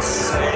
know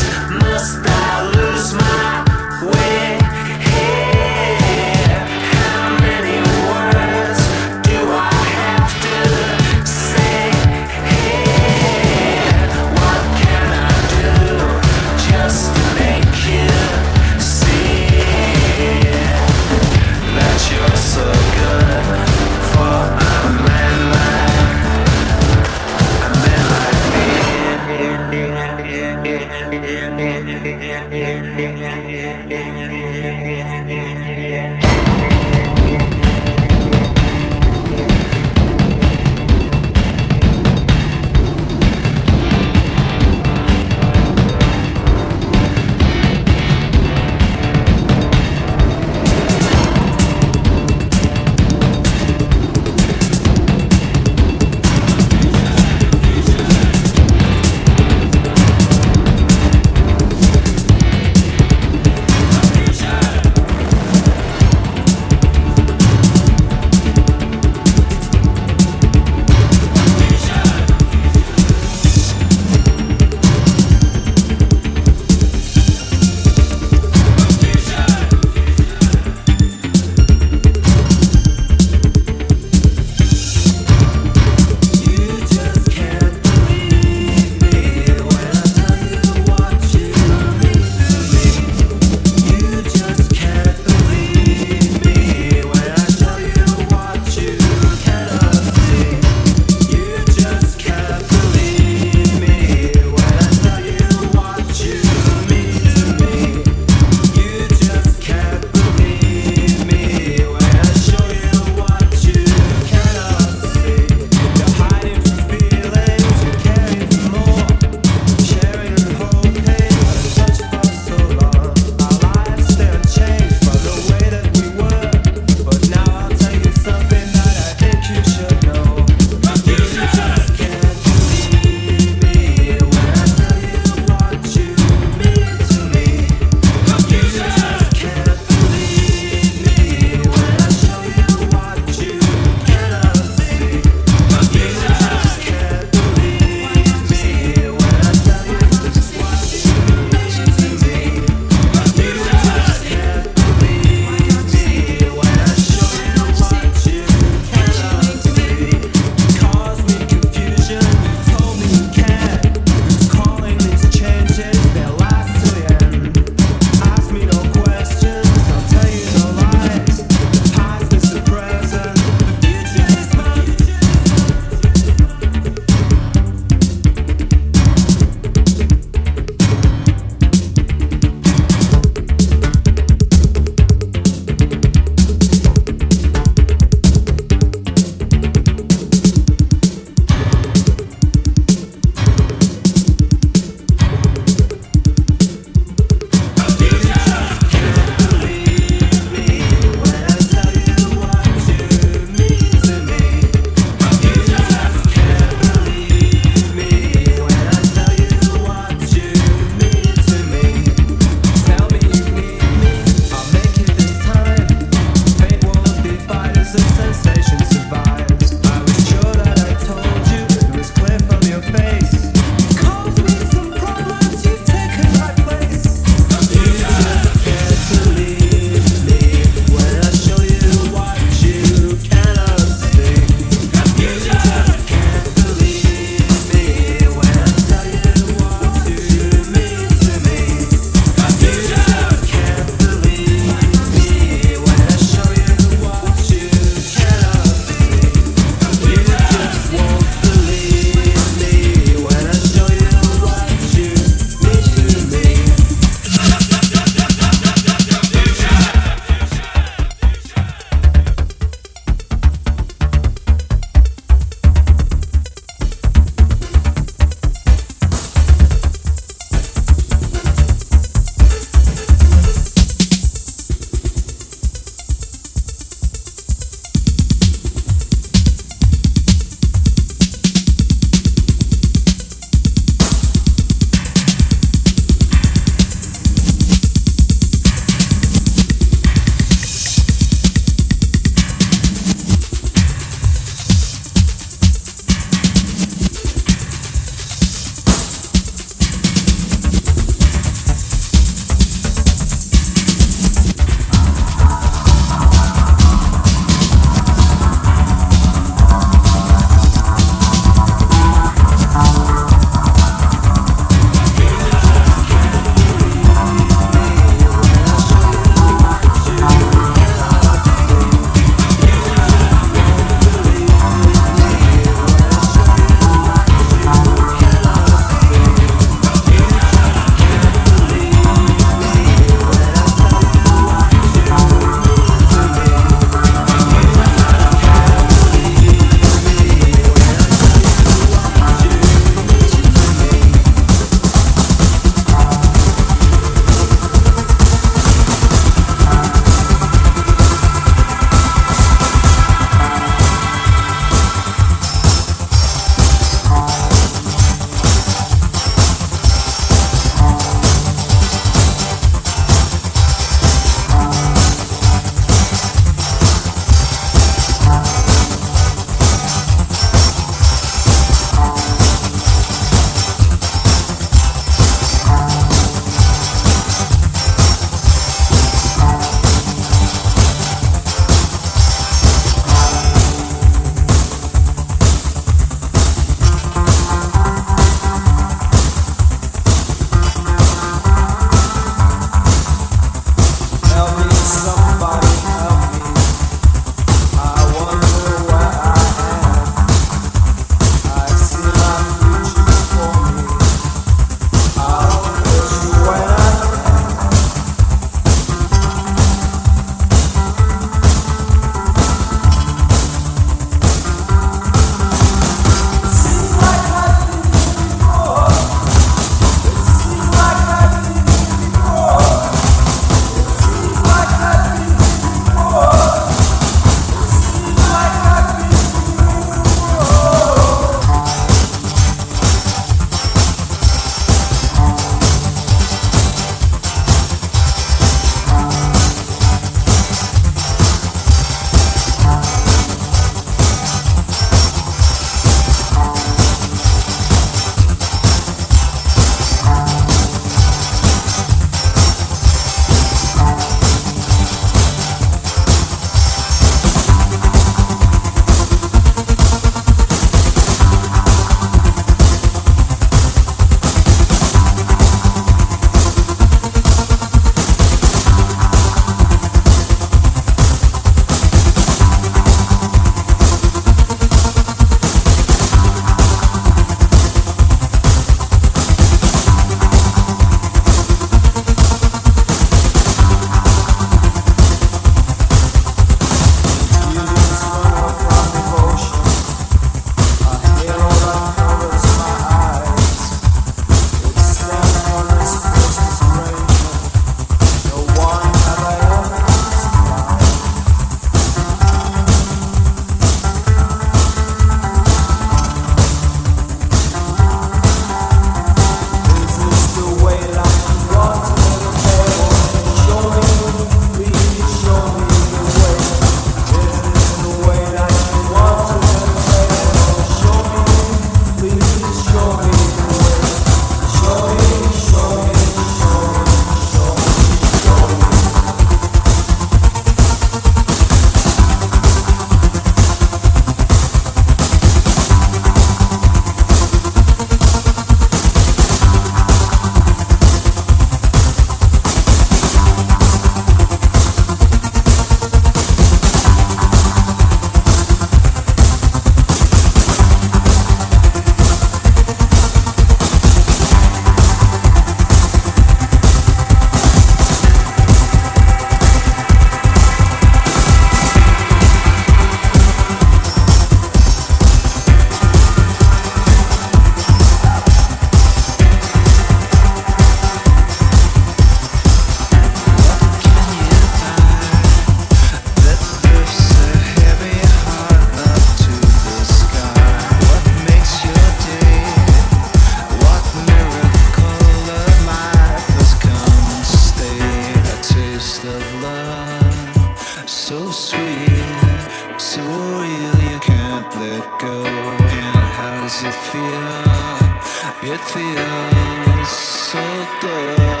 let go. And how does it feel? It feels so good.